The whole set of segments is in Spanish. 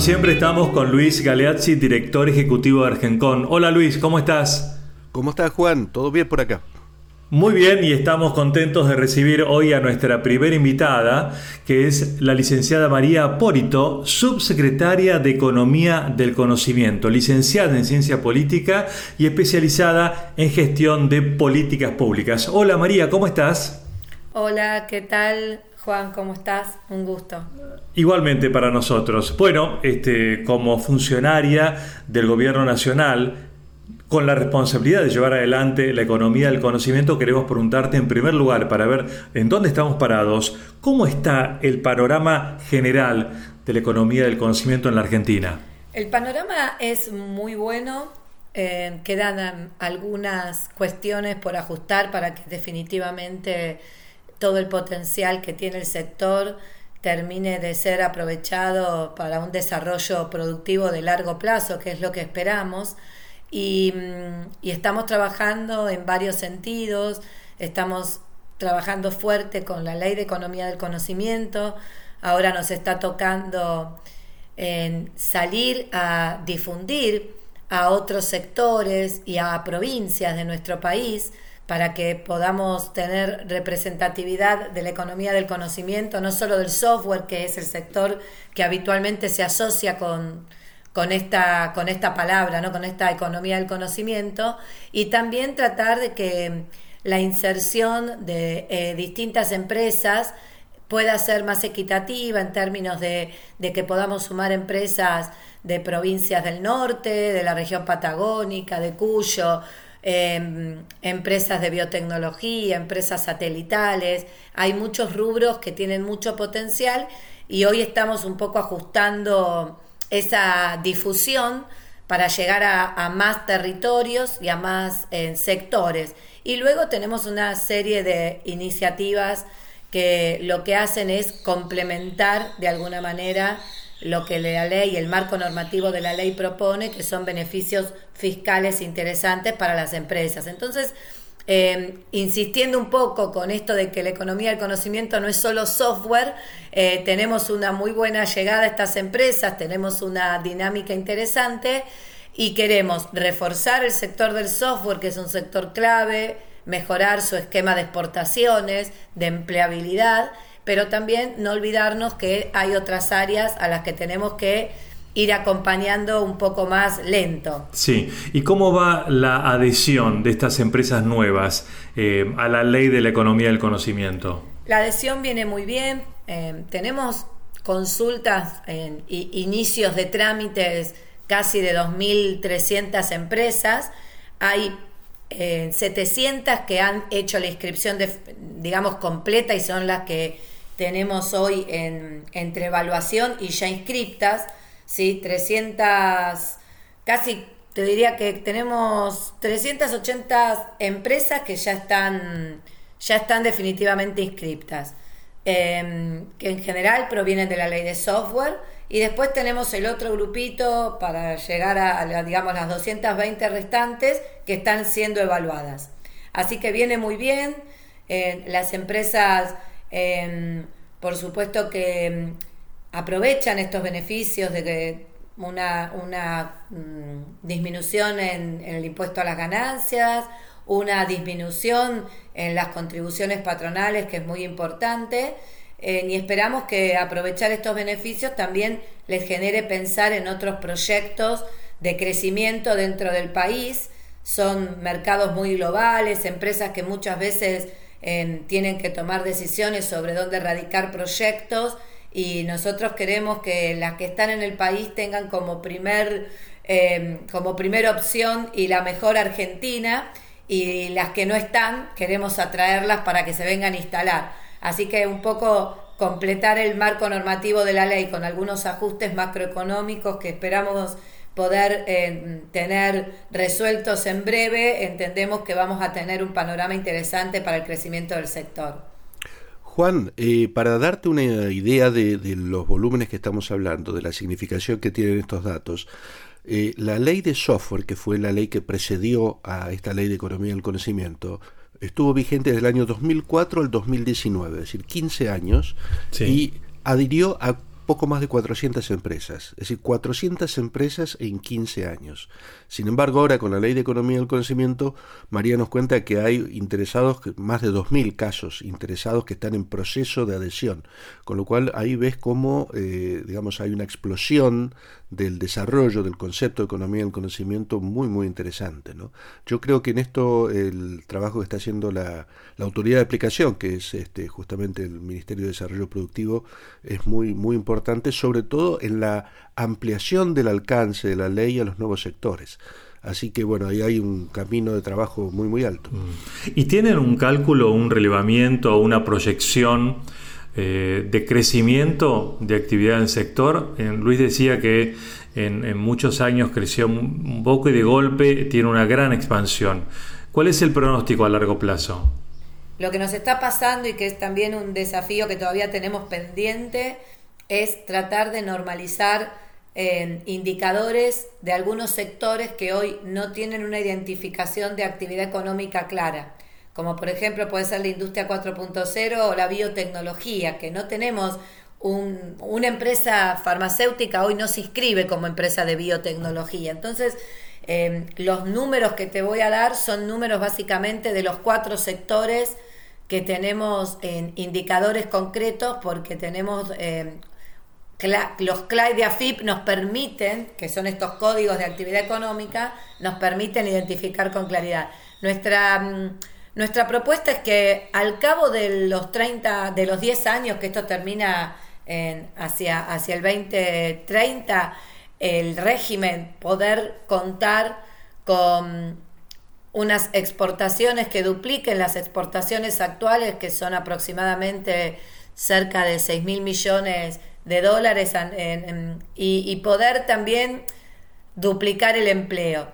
como siempre estamos con Luis Galeazzi, director ejecutivo de Argencon. Hola Luis, ¿cómo estás? ¿Cómo estás Juan? ¿Todo bien por acá? Muy bien, y estamos contentos de recibir hoy a nuestra primera invitada, que es la licenciada María Apórito, subsecretaria de Economía del Conocimiento, licenciada en Ciencia Política y especializada en gestión de políticas públicas. Hola María, ¿cómo estás? Hola, ¿qué tal? Juan, ¿cómo estás? Un gusto. Igualmente para nosotros. Bueno, este, como funcionaria del Gobierno Nacional, con la responsabilidad de llevar adelante la economía del conocimiento, queremos preguntarte en primer lugar para ver en dónde estamos parados, cómo está el panorama general de la economía del conocimiento en la Argentina. El panorama es muy bueno, eh, quedan algunas cuestiones por ajustar para que definitivamente todo el potencial que tiene el sector termine de ser aprovechado para un desarrollo productivo de largo plazo, que es lo que esperamos. Y, mm, y, estamos trabajando en varios sentidos, estamos trabajando fuerte con la ley de economía del conocimiento, ahora nos está tocando en salir a difundir a otros sectores y a provincias de nuestro país para que podamos tener representatividad de la economía del conocimiento, no solo del software, que es el sector que habitualmente se asocia con, con, esta, con esta palabra, ¿no? con esta economía del conocimiento, y también tratar de que la inserción de eh, distintas empresas pueda ser más equitativa en términos de, de que podamos sumar empresas de provincias del norte, de la región patagónica, de Cuyo, Em, empresas de biotecnología, empresas satelitales, hay muchos rubros que tienen mucho potencial y hoy estamos un poco ajustando esa difusión para llegar a, más territorios y a más eh, sectores. Y luego tenemos una serie de iniciativas que lo que hacen es complementar de alguna manera lo que la ley, el marco normativo de la ley propone, que son beneficios fiscales interesantes para las empresas. Entonces, eh, insistiendo un poco con esto de que la economía del conocimiento no es solo software, eh, tenemos una muy buena llegada a estas empresas, tenemos una dinámica interesante y queremos reforzar el sector del software, que es un sector clave, mejorar su esquema de exportaciones, de empleabilidad pero también no olvidarnos que hay otras áreas a las que tenemos que ir acompañando un poco más lento. Sí, ¿y cómo va la adhesión de estas empresas nuevas eh, a la ley de la economía del conocimiento? La adhesión viene muy bien, eh, tenemos consultas en inicios de trámites casi de 2.300 empresas, hay 700 eh, que han hecho la inscripción, de, digamos, completa y son las que tenemos hoy en, entre evaluación y ya inscriptas, ¿sí? 300, casi te diría que tenemos 380 empresas que ya están, ya están definitivamente inscriptas, em, que en general provienen de la ley de software. Y después tenemos el otro grupito para llegar a, digamos, las 220 restantes que están siendo evaluadas. Así que viene muy bien. Eh, las empresas Em, por supuesto que em, aprovechan estos beneficios de que una, una mm, disminución en, el impuesto a las ganancias, una disminución en las contribuciones patronales, que es muy importante, eh, y esperamos que aprovechar estos beneficios también les genere pensar en otros proyectos de crecimiento dentro del país. Son mercados muy globales, empresas que muchas veces tienen que tomar decisiones sobre dónde erradicar proyectos y nosotros queremos que las que están en el país tengan como primer em, como primera opción y la mejor Argentina y las que no están queremos atraerlas para que se vengan a instalar. Así que un poco completar el marco normativo de la ley con algunos ajustes macroeconómicos que esperamos poder eh, tener resueltos en breve, entendemos que vamos a tener un panorama interesante para el crecimiento del sector. Juan, eh, para darte una idea de, los volúmenes que estamos hablando, de la significación que tienen estos datos, eh, la ley de software, que fue la ley que precedió a esta ley de economía del conocimiento, estuvo vigente desde el año 2004 al 2019, es decir, 15 años, y adhirió a poco más de 400 empresas, es decir, 400 empresas en 15 años. Sin embargo, ahora con la Ley de Economía del Conocimiento, María nos cuenta que hay interesados, más de 2.000 casos interesados que están en proceso de adhesión, con lo cual ahí ves cómo, eh, digamos, hay una explosión del desarrollo del concepto de economía del conocimiento muy, muy interesante. ¿no? Yo creo que en esto el trabajo que está haciendo la, la autoridad de aplicación, que es este, justamente el Ministerio de Desarrollo Productivo, es muy, muy importante, sobre todo en la ampliación del alcance de la ley a los nuevos sectores. Así que bueno, ahí hay un camino de trabajo muy, muy alto. Mm. ¿Y tienen un cálculo, un relevamiento, una proyección? Eh, de crecimiento de actividad en el sector. Luis decía que en, muchos años creció un poco y de golpe tiene una gran expansión. ¿Cuál es el pronóstico a largo plazo? Lo que nos está pasando y que es también un desafío que todavía tenemos pendiente es tratar de normalizar indicadores de algunos sectores que hoy no tienen una identificación de actividad económica clara como por ejemplo puede ser la industria 4.0 o la biotecnología, que no tenemos una empresa farmacéutica hoy no se inscribe como empresa de biotecnología. Entonces, em, los números que te voy a dar son números básicamente de los cuatro sectores que tenemos en indicadores concretos porque tenemos em, los CLAI de AFIP nos permiten, que son estos códigos de actividad económica, nos permiten identificar con claridad. Nuestra mm, nuestra propuesta es que al cabo de los 30, de los 10 años que esto termina hacia, hacia el 2030, el régimen poder contar con unas exportaciones que dupliquen las exportaciones actuales, que son aproximadamente cerca de 6 mil millones de dólares, y, poder también duplicar el empleo,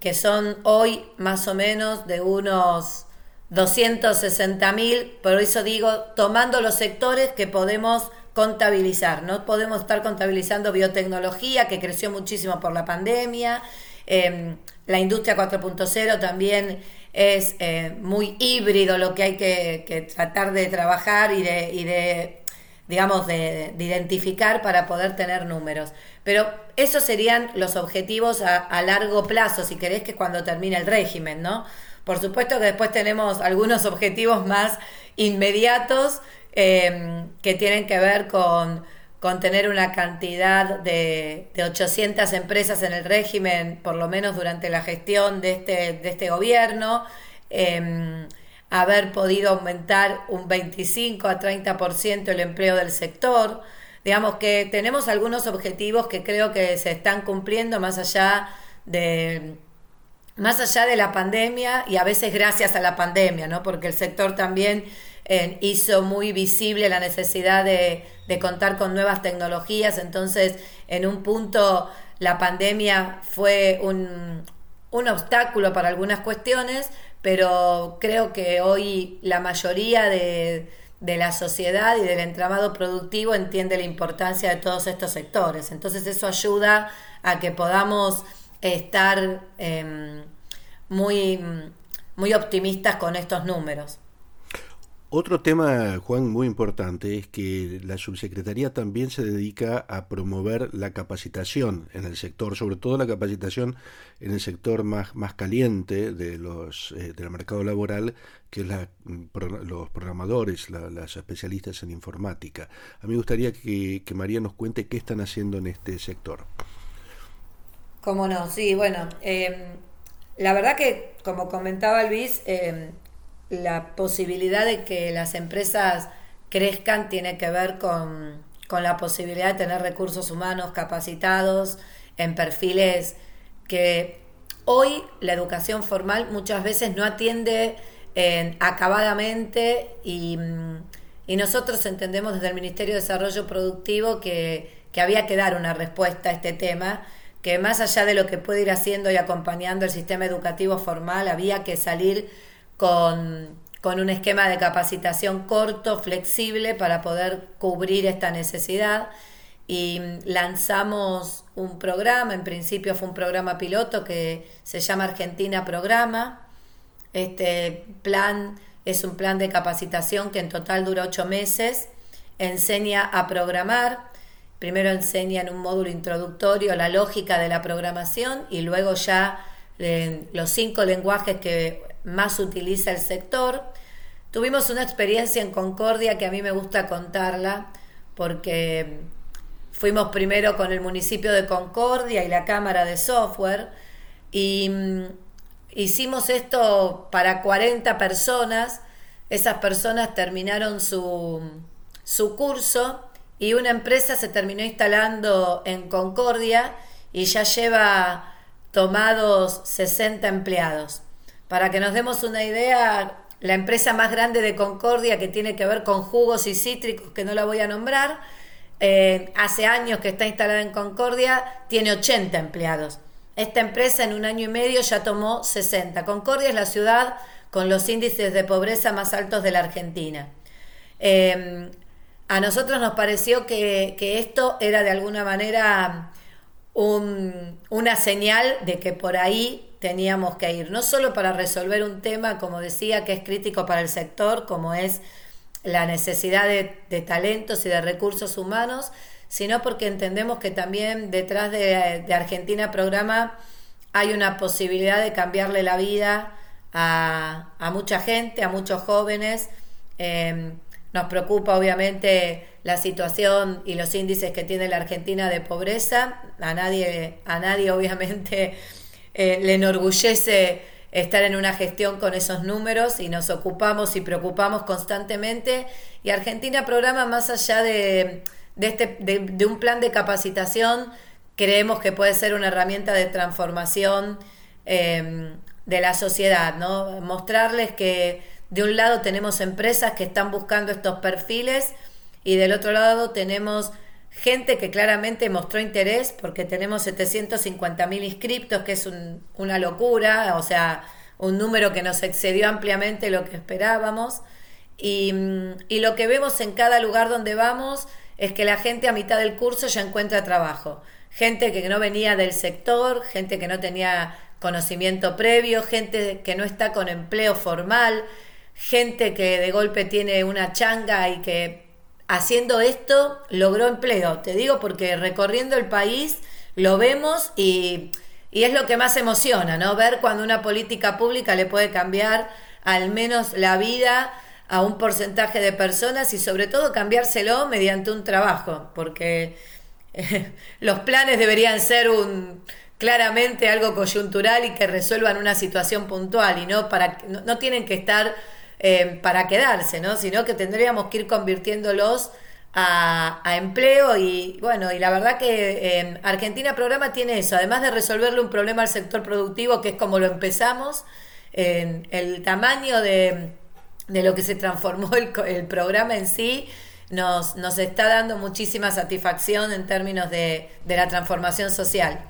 que son hoy más o menos de unos 260 mil, por eso digo, tomando los sectores que podemos contabilizar. No podemos estar contabilizando biotecnología, que creció muchísimo por la pandemia. Em, la industria 4.0 también es eh, muy híbrido lo que hay que, tratar de trabajar y de digamos, de, identificar para poder tener números. Pero esos serían los objetivos a, largo plazo, si querés que cuando termine el régimen, ¿no? Por supuesto que después tenemos algunos objetivos más inmediatos eh, que tienen que ver con, tener una cantidad de, de, 800 empresas en el régimen, por lo menos durante la gestión de este, de este gobierno, em, haber podido aumentar un 25 a 30% el empleo del sector. Digamos que tenemos algunos objetivos que creo que se están cumpliendo más allá de más allá de la pandemia y a veces gracias a la pandemia, ¿no? Porque el sector también eh, hizo muy visible la necesidad de, contar con nuevas tecnologías, entonces en un punto la pandemia fue un, un obstáculo para algunas cuestiones, pero creo que hoy la mayoría de, de la sociedad y del entramado productivo entiende la importancia de todos estos sectores. Entonces eso ayuda a que podamos estar em, muy, muy optimistas con estos números. Otro tema, Juan, muy importante es que la subsecretaría también se dedica a promover la capacitación en el sector, sobre todo la capacitación en el sector más, más caliente de los, eh, del mercado laboral, que es la, los programadores, las especialistas en informática. A mí me gustaría que, que María nos cuente qué están haciendo en este sector. Cómo no, sí, bueno, eh, la verdad que, como comentaba Luis, eh, la posibilidad de que las empresas crezcan tiene que ver con, la posibilidad de tener recursos humanos capacitados en perfiles que hoy la educación formal muchas veces no atiende eh, acabadamente y, y, nosotros entendemos desde el Ministerio de Desarrollo Productivo que, que había que dar una respuesta a este tema que más allá de lo que puede ir haciendo y acompañando el sistema educativo formal, había que salir con, un esquema de capacitación corto, flexible, para poder cubrir esta necesidad. Y lanzamos un programa, en principio fue un programa piloto que se llama Argentina Programa. Este plan es un plan de capacitación que en total dura ocho meses, enseña a programar primero enseñan un módulo introductorio, la lógica de la programación y luego ya eh, los cinco lenguajes que más utiliza el sector. Tuvimos una experiencia en Concordia que a mí me gusta contarla porque fuimos primero con el municipio de Concordia y la Cámara de Software y mm, hicimos esto para 40 personas. Esas personas terminaron su, su curso y una empresa se terminó instalando en Concordia y ya lleva tomados 60 empleados. Para que nos demos una idea, la empresa más grande de Concordia que tiene que ver con jugos y cítricos, que no la voy a nombrar, eh, hace años que está instalada en Concordia, tiene 80 empleados. Esta empresa en un año y medio ya tomó 60. Concordia es la ciudad con los índices de pobreza más altos de la Argentina. Eh, a nosotros nos pareció que, esto era de alguna manera una señal de que por ahí teníamos que ir, no solo para resolver un tema, como decía, que es crítico para el sector, como es la necesidad de, talentos y de recursos humanos, sino porque entendemos que también detrás de, Argentina Programa hay una posibilidad de cambiarle la vida a, mucha gente, a muchos jóvenes. Eh, nos preocupa obviamente la situación y los índices que tiene la Argentina de pobreza. A nadie, a nadie obviamente eh, le enorgullece estar en una gestión con esos números y nos ocupamos y preocupamos constantemente. Y Argentina programa más allá de, este, de, un plan de capacitación, creemos que puede ser una herramienta de transformación eh, de la sociedad, ¿no? Mostrarles que de un lado tenemos empresas que están buscando estos perfiles y del otro lado tenemos gente que claramente mostró interés porque tenemos 750 mil inscriptos, que es una locura, o sea, un número que nos excedió ampliamente lo que esperábamos. Y, y, lo que vemos en cada lugar donde vamos es que la gente a mitad del curso ya encuentra trabajo. Gente que no venía del sector, gente que no tenía conocimiento previo, gente que no está con empleo formal, gente que de golpe tiene una changa y que haciendo esto logró empleo. Te digo porque recorriendo el país lo vemos y, es lo que más emociona, ¿no? Ver cuando una política pública le puede cambiar al menos la vida a un porcentaje de personas y sobre todo cambiárselo mediante un trabajo, porque los planes deberían ser un claramente algo coyuntural y que resuelvan una situación puntual y no para no tienen que estar eh, para quedarse, ¿no? Sino que tendríamos que ir convirtiéndolos a, empleo y bueno, y la verdad que eh, Argentina Programa tiene eso, además de resolverle un problema al sector productivo, que es como lo empezamos, el tamaño de, lo que se transformó el, programa en sí, nos, nos, está dando muchísima satisfacción en términos de la transformación social.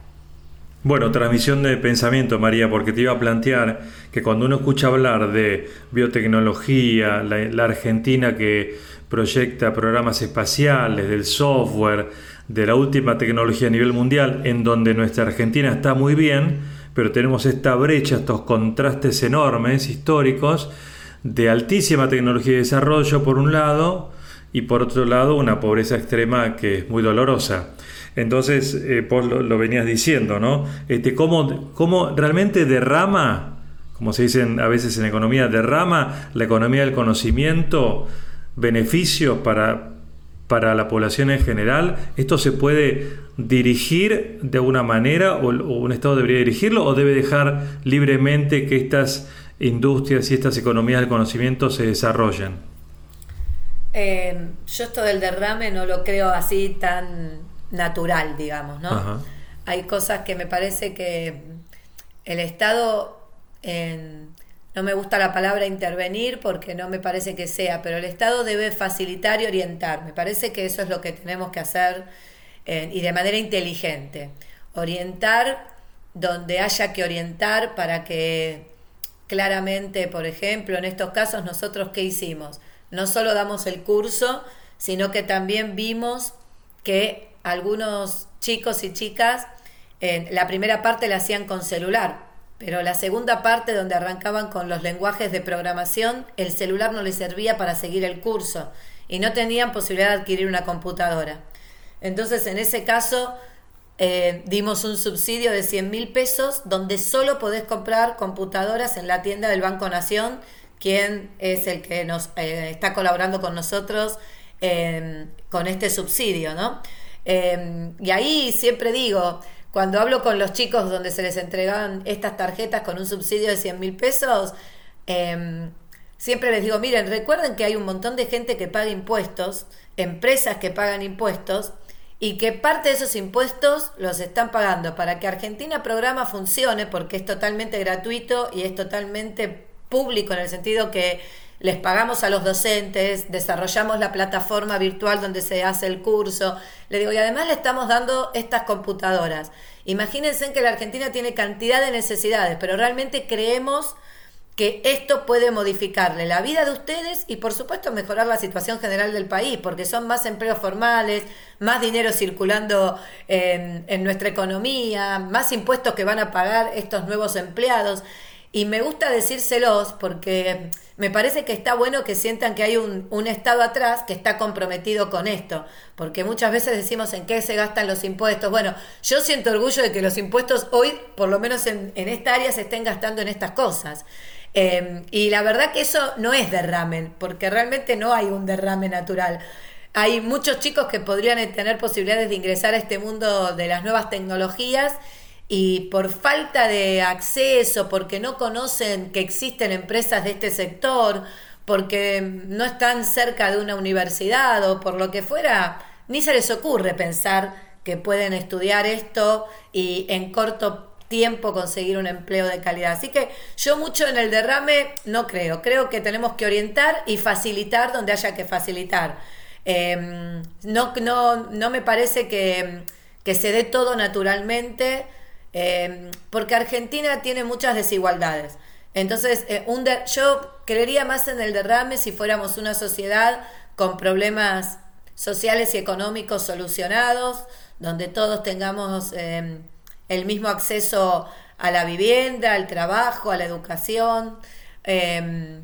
Bueno, transmisión de pensamiento, María, porque te iba a plantear que cuando uno escucha hablar de biotecnología, la, Argentina que proyecta programas espaciales, del software, de la última tecnología a nivel mundial, en donde nuestra Argentina está muy bien, pero tenemos esta brecha, estos contrastes enormes históricos de altísima tecnología y desarrollo por un lado y por otro lado una pobreza extrema que es muy dolorosa. Entonces, eh, lo, venías diciendo, ¿no? Este, ¿cómo, ¿Cómo realmente derrama, como se dice a veces en economía, derrama la economía del conocimiento beneficios para, para la población en general? ¿Esto se puede dirigir de alguna manera o, un Estado debería dirigirlo o debe dejar libremente que estas industrias y estas economías del conocimiento se desarrollen? Eh, yo esto del derrame no lo creo así tan natural, digamos, ¿no? Hay cosas que me parece que el Estado, no me gusta la palabra intervenir porque no me parece que sea, pero el Estado debe facilitar y orientar. Me parece que eso es lo que tenemos que hacer y de manera inteligente. Orientar donde haya que orientar para que claramente, por ejemplo, en estos casos nosotros qué hicimos? No solo damos el curso, sino que también vimos que algunos chicos y chicas, la primera parte la hacían con celular, pero la segunda parte donde arrancaban con los lenguajes de programación, el celular no les servía para seguir el curso y no tenían posibilidad de adquirir una computadora. Entonces, en ese caso, eh, dimos un subsidio de 100 mil pesos donde solo podés comprar computadoras en la tienda del Banco Nación, quien es el que nos eh, está colaborando con nosotros con este subsidio, ¿no? Y ahí siempre digo, cuando hablo con los chicos donde se les entregaban estas tarjetas con un subsidio de 100 mil pesos, em, siempre les digo, miren, recuerden que hay un montón de gente que paga impuestos, empresas que pagan impuestos, y que parte de esos impuestos los están pagando. Para que Argentina Programa funcione, porque es totalmente gratuito y es totalmente público en el sentido que les pagamos a los docentes, desarrollamos la plataforma virtual donde se hace el curso. Le digo, y además le estamos dando estas computadoras. Imagínense que la Argentina tiene cantidad de necesidades, pero realmente creemos que esto puede modificarle la vida de ustedes y por supuesto mejorar la situación general del país, porque son más empleos formales, más dinero circulando en, en nuestra economía, más impuestos que van a pagar estos nuevos empleados. Y me gusta decírselos porque me parece que está bueno que sientan que hay un, Estado atrás que está comprometido con esto, porque muchas veces decimos en qué se gastan los impuestos. Bueno, yo siento orgullo de que los impuestos hoy, por lo menos en, esta área, se estén gastando en estas cosas. Eh, y la verdad que eso no es derrame, porque realmente no hay un derrame natural. Hay muchos chicos que podrían tener posibilidades de ingresar a este mundo de las nuevas tecnologías y por falta de acceso, porque no conocen que existen empresas de este sector, porque no están cerca de una universidad o por lo que fuera, ni se les ocurre pensar que pueden estudiar esto y en corto tiempo conseguir un empleo de calidad. Así que yo mucho en el derrame no creo, creo que tenemos que orientar y facilitar donde haya que facilitar. Em, no, no, no me parece que, que se dé todo naturalmente Em, porque Argentina tiene muchas desigualdades. Entonces, eh, un yo creería más en el derrame si fuéramos una sociedad con problemas sociales y económicos solucionados, donde todos tengamos em, el mismo acceso a la vivienda, al trabajo, a la educación. Em,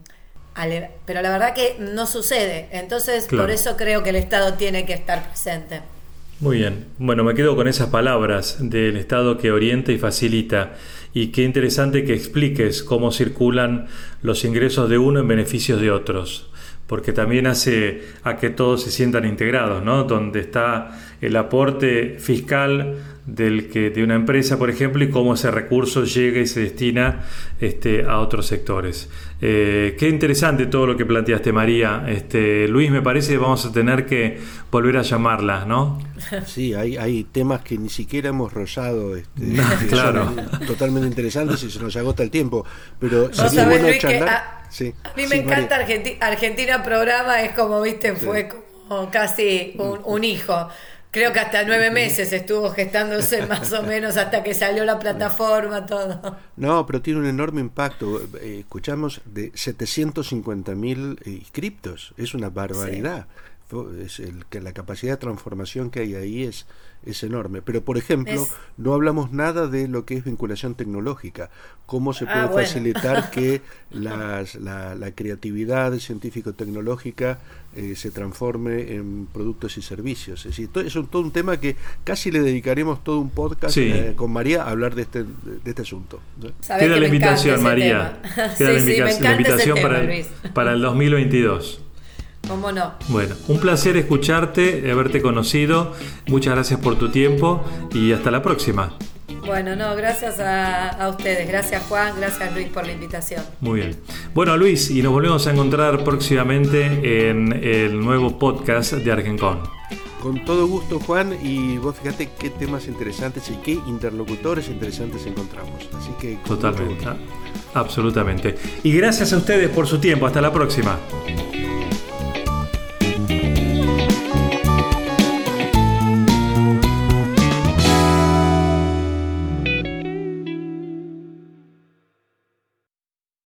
pero la verdad que no sucede. Entonces, por eso creo que el Estado tiene que estar presente. Muy bien. Bueno, me quedo con esas palabras del Estado que orienta y facilita. Y qué interesante que expliques cómo circulan los ingresos de uno en beneficios de otros, porque también hace a que todos se sientan integrados, ¿no? Donde está el aporte fiscal del que, de una empresa, por ejemplo, y cómo ese recurso llega y se destina este, a otros sectores. Eh, qué interesante todo lo que planteaste, María. Este, Luis, me parece que vamos a tener que volver a llamarla, ¿no? Sí, hay, hay temas que ni siquiera hemos rozado, este, claro. totalmente interesantes y se nos agota el tiempo, pero sería bueno charlar. A, a, mí me encanta Argentina, Programa, es como, viste, fue como casi un, un hijo. Creo que hasta nueve meses estuvo gestándose más o menos hasta que salió la plataforma, todo. No, pero tiene un enorme impacto. Eh, escuchamos de 750 mil inscriptos. Es una barbaridad. Es el, que la capacidad de transformación que hay ahí es, es enorme. Pero, por ejemplo, no hablamos nada de lo que es vinculación tecnológica. Cómo se ah, puede facilitar que las, la, la, creatividad científico-tecnológica eh, se transforme en productos y servicios. Es decir, es un, todo un tema que casi le dedicaremos todo un podcast eh, con María a hablar de este, de este asunto. Queda la invitación, María. Queda la, invitación para, el, para el 2022. ¿Cómo no? Bueno, un placer escucharte, haberte conocido. Muchas gracias por tu tiempo y hasta la próxima. Bueno, no, gracias a, ustedes. Gracias Juan, gracias Luis por la invitación. Muy bien. Bueno Luis, y nos volvemos a encontrar próximamente en el nuevo podcast de Argencon. Con todo gusto Juan, y vos fíjate qué temas interesantes y qué interlocutores interesantes encontramos. Así que... Totalmente, absolutamente. Y gracias a ustedes por su tiempo. Hasta la próxima.